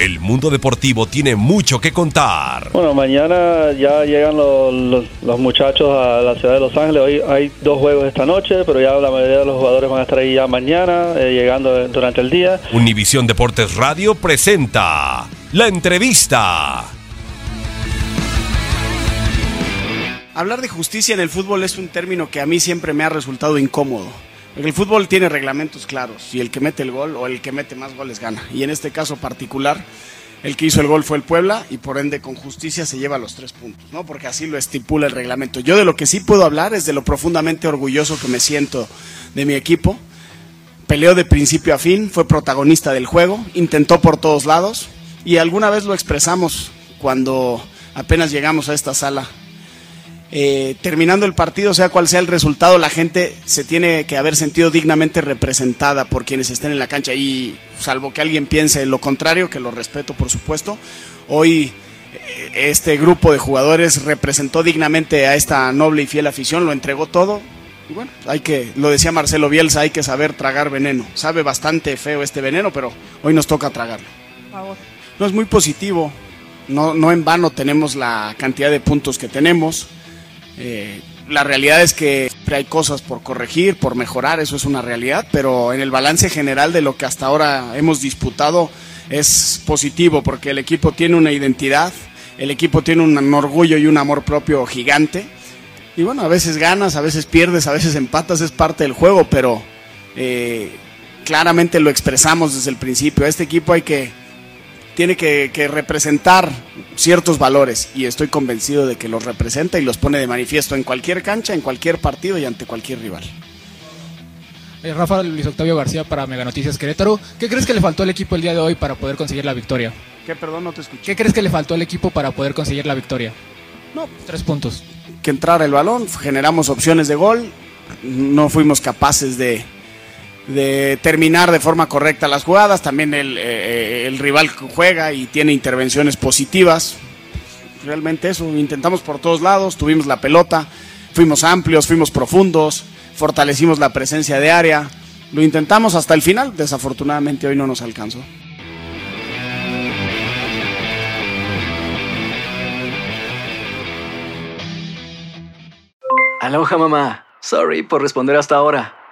El mundo deportivo tiene mucho que contar. Bueno, mañana ya llegan los, los- los muchachos a la ciudad de Los Ángeles. Hoy hay dos juegos esta noche, pero ya la mayoría de los jugadores van a estar ahí ya mañana, eh, llegando durante el día. Univisión Deportes Radio presenta la entrevista. Hablar de justicia en el fútbol es un término que a mí siempre me ha resultado incómodo. El fútbol tiene reglamentos claros y el que mete el gol o el que mete más goles gana. Y en este caso particular, el que hizo el gol fue el Puebla y por ende con justicia se lleva los tres puntos, ¿no? Porque así lo estipula el reglamento. Yo de lo que sí puedo hablar es de lo profundamente orgulloso que me siento de mi equipo. Peleó de principio a fin, fue protagonista del juego, intentó por todos lados y alguna vez lo expresamos cuando apenas llegamos a esta sala eh, terminando el partido, sea cual sea el resultado, la gente se tiene que haber sentido dignamente representada por quienes estén en la cancha y salvo que alguien piense lo contrario, que lo respeto por supuesto, hoy eh, este grupo de jugadores representó dignamente a esta noble y fiel afición, lo entregó todo. Y bueno, hay que, lo decía Marcelo Bielsa, hay que saber tragar veneno. Sabe bastante feo este veneno, pero hoy nos toca tragarlo. No es muy positivo. No, no en vano tenemos la cantidad de puntos que tenemos. Eh, la realidad es que hay cosas por corregir, por mejorar, eso es una realidad, pero en el balance general de lo que hasta ahora hemos disputado es positivo porque el equipo tiene una identidad, el equipo tiene un orgullo y un amor propio gigante. Y bueno, a veces ganas, a veces pierdes, a veces empatas, es parte del juego, pero eh, claramente lo expresamos desde el principio. A este equipo hay que, tiene que, que representar ciertos valores y estoy convencido de que los representa y los pone de manifiesto en cualquier cancha, en cualquier partido y ante cualquier rival. Eh, Rafa Luis Octavio García para Mega Noticias Querétaro. ¿Qué crees que le faltó al equipo el día de hoy para poder conseguir la victoria? ¿Qué, perdón, no te escuché? ¿Qué crees que le faltó al equipo para poder conseguir la victoria? No, Tres puntos. que entrara el balón, generamos opciones de gol, no fuimos capaces de, de terminar de forma correcta las jugadas, también el, eh, el rival juega y tiene intervenciones positivas, realmente eso, intentamos por todos lados, tuvimos la pelota, fuimos amplios, fuimos profundos, fortalecimos la presencia de área, lo intentamos hasta el final, desafortunadamente hoy no nos alcanzó. Aloha mamá. Sorry por responder hasta ahora.